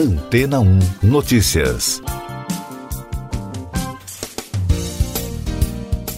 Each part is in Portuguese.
Antena 1 Notícias.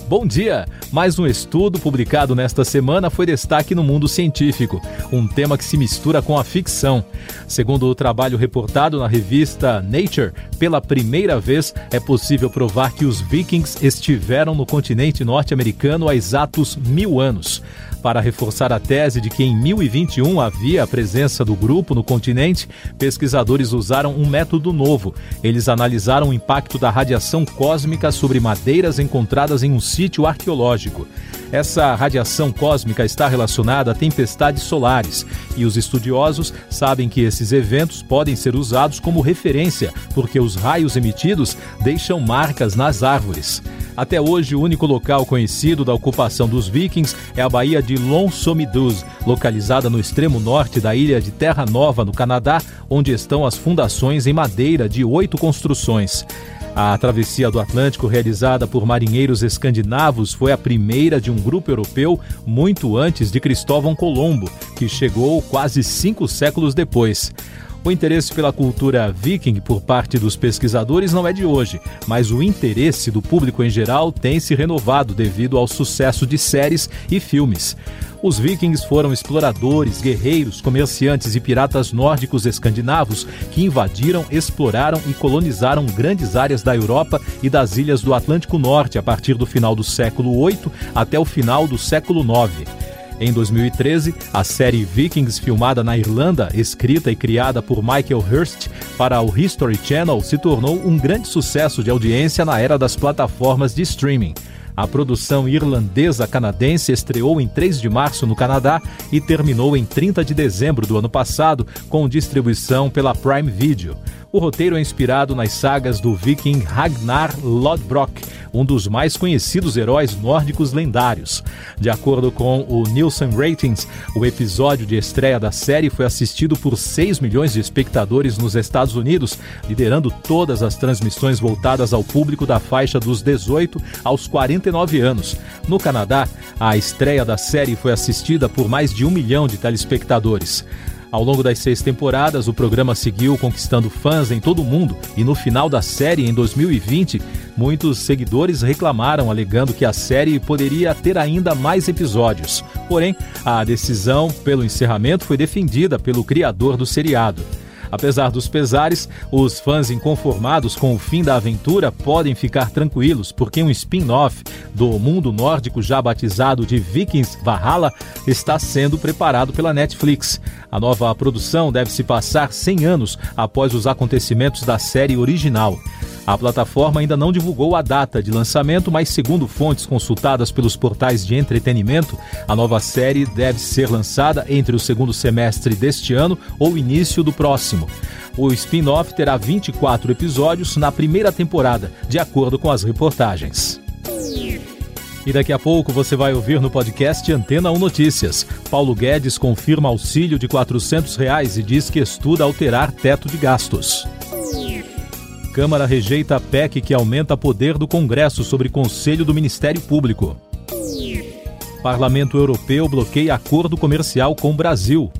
Bom dia! Mais um estudo publicado nesta semana foi destaque no mundo científico, um tema que se mistura com a ficção. Segundo o trabalho reportado na revista Nature, pela primeira vez é possível provar que os vikings estiveram no continente norte-americano há exatos mil anos para reforçar a tese de que em 1021 havia a presença do grupo no continente, pesquisadores usaram um método novo. Eles analisaram o impacto da radiação cósmica sobre madeiras encontradas em um sítio arqueológico. Essa radiação cósmica está relacionada a tempestades solares e os estudiosos sabem que esses eventos podem ser usados como referência, porque os raios emitidos deixam marcas nas árvores. Até hoje, o único local conhecido da ocupação dos vikings é a Baía de Lonsomidus, localizada no extremo norte da ilha de Terra Nova, no Canadá, onde estão as fundações em madeira de oito construções. A travessia do Atlântico, realizada por marinheiros escandinavos, foi a primeira de um grupo europeu muito antes de Cristóvão Colombo, que chegou quase cinco séculos depois. O interesse pela cultura viking por parte dos pesquisadores não é de hoje, mas o interesse do público em geral tem se renovado devido ao sucesso de séries e filmes. Os vikings foram exploradores, guerreiros, comerciantes e piratas nórdicos escandinavos que invadiram, exploraram e colonizaram grandes áreas da Europa e das ilhas do Atlântico Norte a partir do final do século VIII até o final do século IX. Em 2013, a série Vikings, filmada na Irlanda, escrita e criada por Michael Hurst para o History Channel, se tornou um grande sucesso de audiência na era das plataformas de streaming. A produção irlandesa-canadense estreou em 3 de março no Canadá e terminou em 30 de dezembro do ano passado, com distribuição pela Prime Video. O roteiro é inspirado nas sagas do viking Ragnar Lodbrok, um dos mais conhecidos heróis nórdicos lendários. De acordo com o Nielsen Ratings, o episódio de estreia da série foi assistido por 6 milhões de espectadores nos Estados Unidos, liderando todas as transmissões voltadas ao público da faixa dos 18 aos 49 anos. No Canadá, a estreia da série foi assistida por mais de um milhão de telespectadores. Ao longo das seis temporadas, o programa seguiu conquistando fãs em todo o mundo e no final da série, em 2020, muitos seguidores reclamaram, alegando que a série poderia ter ainda mais episódios. Porém, a decisão pelo encerramento foi defendida pelo criador do seriado. Apesar dos pesares, os fãs inconformados com o fim da aventura podem ficar tranquilos, porque um spin-off do mundo nórdico já batizado de Vikings Valhalla está sendo preparado pela Netflix. A nova produção deve se passar 100 anos após os acontecimentos da série original. A plataforma ainda não divulgou a data de lançamento, mas, segundo fontes consultadas pelos portais de entretenimento, a nova série deve ser lançada entre o segundo semestre deste ano ou início do próximo. O spin-off terá 24 episódios na primeira temporada, de acordo com as reportagens. E daqui a pouco você vai ouvir no podcast Antena 1 Notícias. Paulo Guedes confirma auxílio de 400 reais e diz que estuda alterar teto de gastos. Câmara rejeita a PEC que aumenta poder do Congresso sobre Conselho do Ministério Público. Parlamento Europeu bloqueia acordo comercial com o Brasil.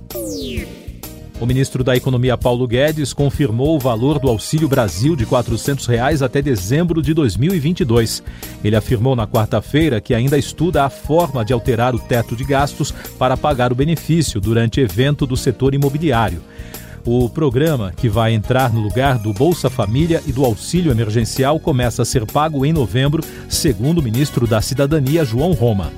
O ministro da Economia Paulo Guedes confirmou o valor do Auxílio Brasil de 400 reais até dezembro de 2022. Ele afirmou na quarta-feira que ainda estuda a forma de alterar o teto de gastos para pagar o benefício durante evento do setor imobiliário. O programa, que vai entrar no lugar do Bolsa Família e do auxílio emergencial, começa a ser pago em novembro, segundo o ministro da Cidadania, João Roma.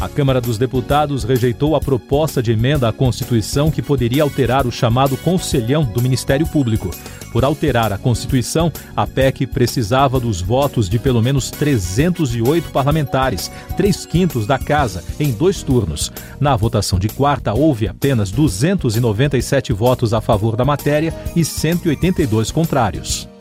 A Câmara dos Deputados rejeitou a proposta de emenda à Constituição que poderia alterar o chamado Conselhão do Ministério Público. Por alterar a Constituição, a PEC precisava dos votos de pelo menos 308 parlamentares, três quintos da Casa, em dois turnos. Na votação de quarta, houve apenas 297 votos a favor da matéria e 182 contrários.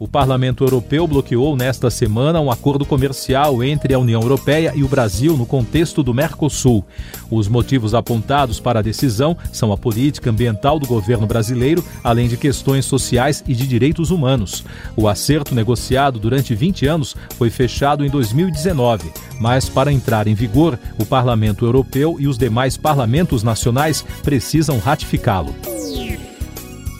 O Parlamento Europeu bloqueou nesta semana um acordo comercial entre a União Europeia e o Brasil no contexto do Mercosul. Os motivos apontados para a decisão são a política ambiental do governo brasileiro, além de questões sociais e de direitos humanos. O acerto negociado durante 20 anos foi fechado em 2019, mas para entrar em vigor, o Parlamento Europeu e os demais parlamentos nacionais precisam ratificá-lo.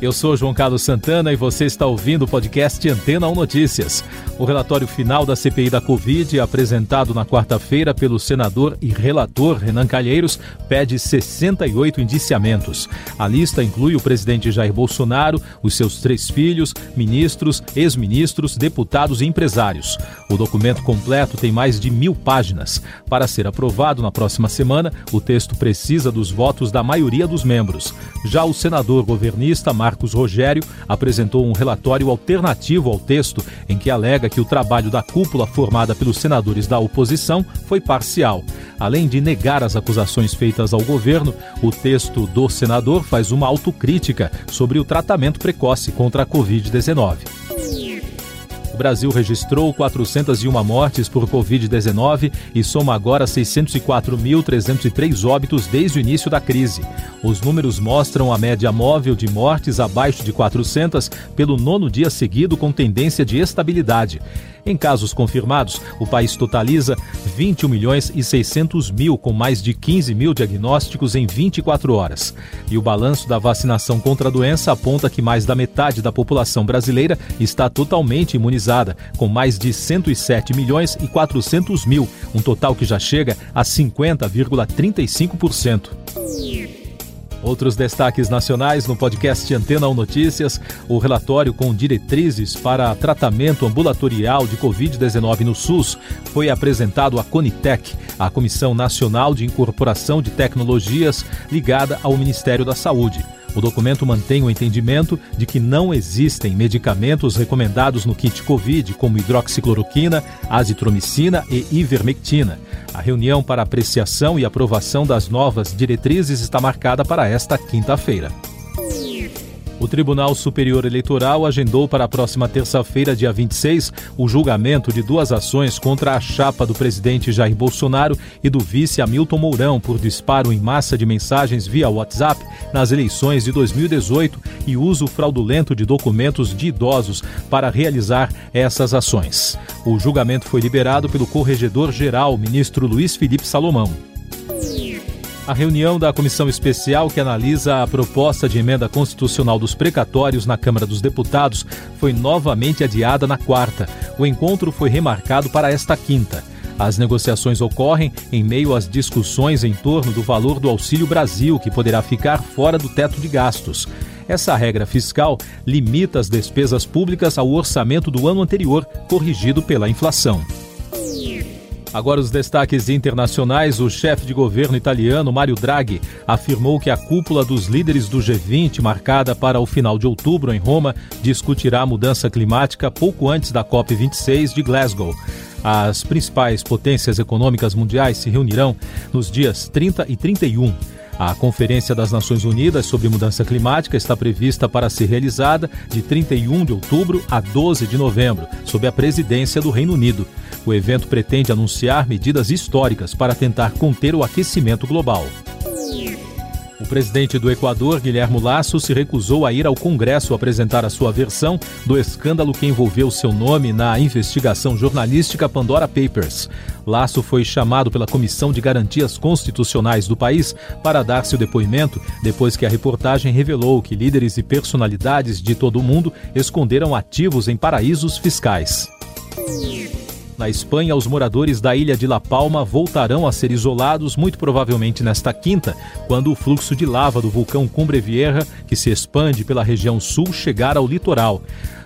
Eu sou João Carlos Santana e você está ouvindo o podcast Antena 1 Notícias. O relatório final da CPI da Covid, apresentado na quarta-feira pelo senador e relator Renan Calheiros, pede 68 indiciamentos. A lista inclui o presidente Jair Bolsonaro, os seus três filhos, ministros, ex-ministros, deputados e empresários. O documento completo tem mais de mil páginas. Para ser aprovado na próxima semana, o texto precisa dos votos da maioria dos membros. Já o senador governista Marcos Rogério apresentou um relatório alternativo ao texto em que alega que o trabalho da cúpula formada pelos senadores da oposição foi parcial. Além de negar as acusações feitas ao governo, o texto do senador faz uma autocrítica sobre o tratamento precoce contra a Covid-19. Brasil registrou 401 mortes por Covid-19 e soma agora 604.303 óbitos desde o início da crise. Os números mostram a média móvel de mortes abaixo de 400 pelo nono dia seguido, com tendência de estabilidade. Em casos confirmados, o país totaliza 21 milhões e 600 mil, com mais de 15 mil diagnósticos em 24 horas. E o balanço da vacinação contra a doença aponta que mais da metade da população brasileira está totalmente imunizada, com mais de 107 milhões e 400 mil, um total que já chega a 50,35%. Outros destaques nacionais no podcast Antena 1 Notícias: o relatório com diretrizes para tratamento ambulatorial de Covid-19 no SUS foi apresentado à Conitec, a Comissão Nacional de Incorporação de Tecnologias ligada ao Ministério da Saúde. O documento mantém o entendimento de que não existem medicamentos recomendados no kit Covid, como hidroxicloroquina, azitromicina e ivermectina. A reunião para apreciação e aprovação das novas diretrizes está marcada para esta quinta-feira. O Tribunal Superior Eleitoral agendou para a próxima terça-feira, dia 26, o julgamento de duas ações contra a chapa do presidente Jair Bolsonaro e do vice Hamilton Mourão por disparo em massa de mensagens via WhatsApp nas eleições de 2018 e uso fraudulento de documentos de idosos para realizar essas ações. O julgamento foi liberado pelo corregedor-geral, ministro Luiz Felipe Salomão. A reunião da comissão especial que analisa a proposta de emenda constitucional dos precatórios na Câmara dos Deputados foi novamente adiada na quarta. O encontro foi remarcado para esta quinta. As negociações ocorrem em meio às discussões em torno do valor do Auxílio Brasil, que poderá ficar fora do teto de gastos. Essa regra fiscal limita as despesas públicas ao orçamento do ano anterior, corrigido pela inflação. Agora os destaques internacionais. O chefe de governo italiano, Mario Draghi, afirmou que a cúpula dos líderes do G20, marcada para o final de outubro em Roma, discutirá a mudança climática pouco antes da COP26 de Glasgow. As principais potências econômicas mundiais se reunirão nos dias 30 e 31. A Conferência das Nações Unidas sobre Mudança Climática está prevista para ser realizada de 31 de outubro a 12 de novembro, sob a presidência do Reino Unido. O evento pretende anunciar medidas históricas para tentar conter o aquecimento global. O presidente do Equador, Guilherme Lasso, se recusou a ir ao Congresso apresentar a sua versão do escândalo que envolveu seu nome na investigação jornalística Pandora Papers. Lasso foi chamado pela Comissão de Garantias Constitucionais do país para dar seu depoimento depois que a reportagem revelou que líderes e personalidades de todo o mundo esconderam ativos em paraísos fiscais. Na Espanha, os moradores da ilha de La Palma voltarão a ser isolados, muito provavelmente nesta quinta, quando o fluxo de lava do vulcão Cumbre Vieja, que se expande pela região sul, chegar ao litoral.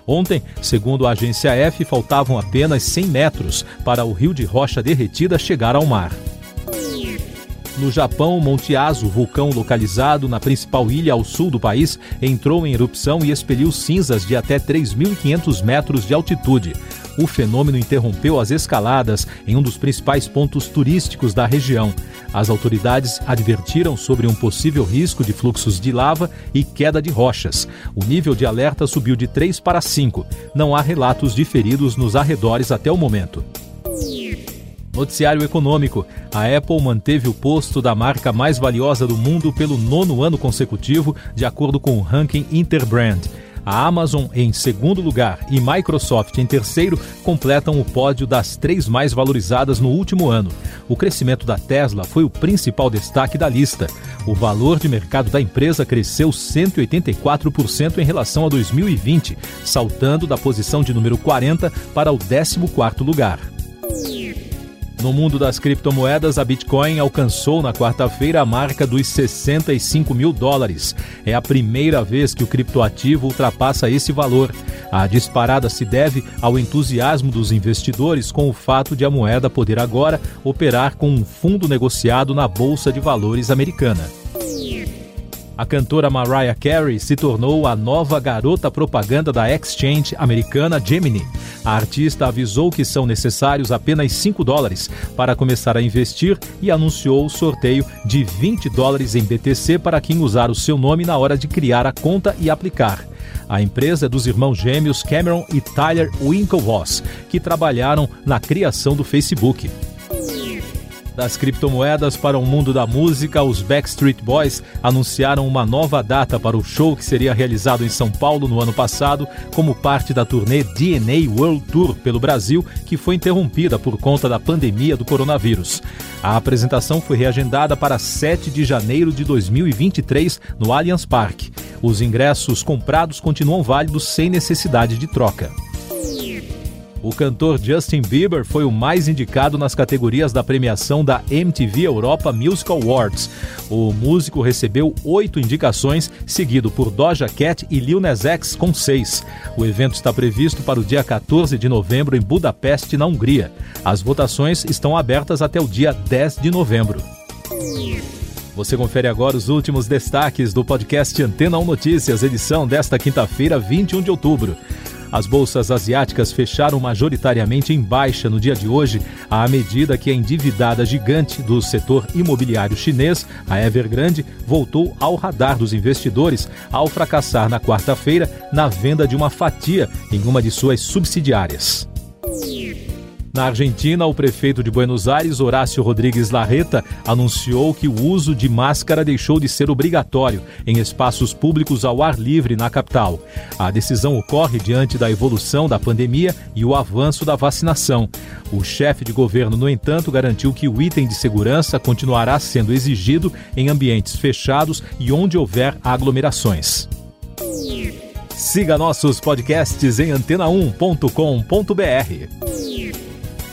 Ontem, segundo a agência F, faltavam apenas 100 metros para o rio de rocha derretida chegar ao mar. No Japão, Monte Aso, vulcão localizado na principal ilha ao sul do país, entrou em erupção e expeliu cinzas de até 3.500 metros de altitude o fenômeno interrompeu as escaladas em um dos principais pontos turísticos da região. As autoridades advertiram sobre um possível risco de fluxos de lava e queda de rochas. O nível de alerta subiu de 3 para 5. Não há relatos de feridos nos arredores até o momento. Noticiário Econômico. A Apple manteve o posto da marca mais valiosa do mundo pelo nono ano consecutivo, de acordo com o ranking Interbrand. A Amazon em segundo lugar e Microsoft em terceiro completam o pódio das três mais valorizadas no último ano. O crescimento da Tesla foi o principal destaque da lista. O valor de mercado da empresa cresceu 184% em relação a 2020, saltando da posição de número 40 para o 14º lugar. No mundo das criptomoedas, a Bitcoin alcançou na quarta-feira a marca dos 65 mil dólares. É a primeira vez que o criptoativo ultrapassa esse valor. A disparada se deve ao entusiasmo dos investidores com o fato de a moeda poder agora operar com um fundo negociado na Bolsa de Valores americana. A cantora Mariah Carey se tornou a nova garota propaganda da exchange americana Gemini. A artista avisou que são necessários apenas 5 dólares para começar a investir e anunciou o sorteio de 20 dólares em BTC para quem usar o seu nome na hora de criar a conta e aplicar. A empresa é dos irmãos gêmeos Cameron e Tyler Winklevoss, que trabalharam na criação do Facebook. Das criptomoedas para o mundo da música, os Backstreet Boys anunciaram uma nova data para o show que seria realizado em São Paulo no ano passado, como parte da turnê DNA World Tour pelo Brasil, que foi interrompida por conta da pandemia do coronavírus. A apresentação foi reagendada para 7 de janeiro de 2023 no Allianz Parque. Os ingressos comprados continuam válidos sem necessidade de troca. O cantor Justin Bieber foi o mais indicado nas categorias da premiação da MTV Europa Music Awards. O músico recebeu oito indicações, seguido por Doja Cat e Lil Nas X com seis. O evento está previsto para o dia 14 de novembro em Budapeste, na Hungria. As votações estão abertas até o dia 10 de novembro. Você confere agora os últimos destaques do podcast Antena 1 Notícias, edição desta quinta-feira, 21 de outubro. As bolsas asiáticas fecharam majoritariamente em baixa no dia de hoje, à medida que a endividada gigante do setor imobiliário chinês, a Evergrande, voltou ao radar dos investidores ao fracassar na quarta-feira na venda de uma fatia em uma de suas subsidiárias. Na Argentina, o prefeito de Buenos Aires, Horácio Rodrigues Larreta, anunciou que o uso de máscara deixou de ser obrigatório em espaços públicos ao ar livre na capital. A decisão ocorre diante da evolução da pandemia e o avanço da vacinação. O chefe de governo, no entanto, garantiu que o item de segurança continuará sendo exigido em ambientes fechados e onde houver aglomerações. Siga nossos podcasts em antena1.com.br.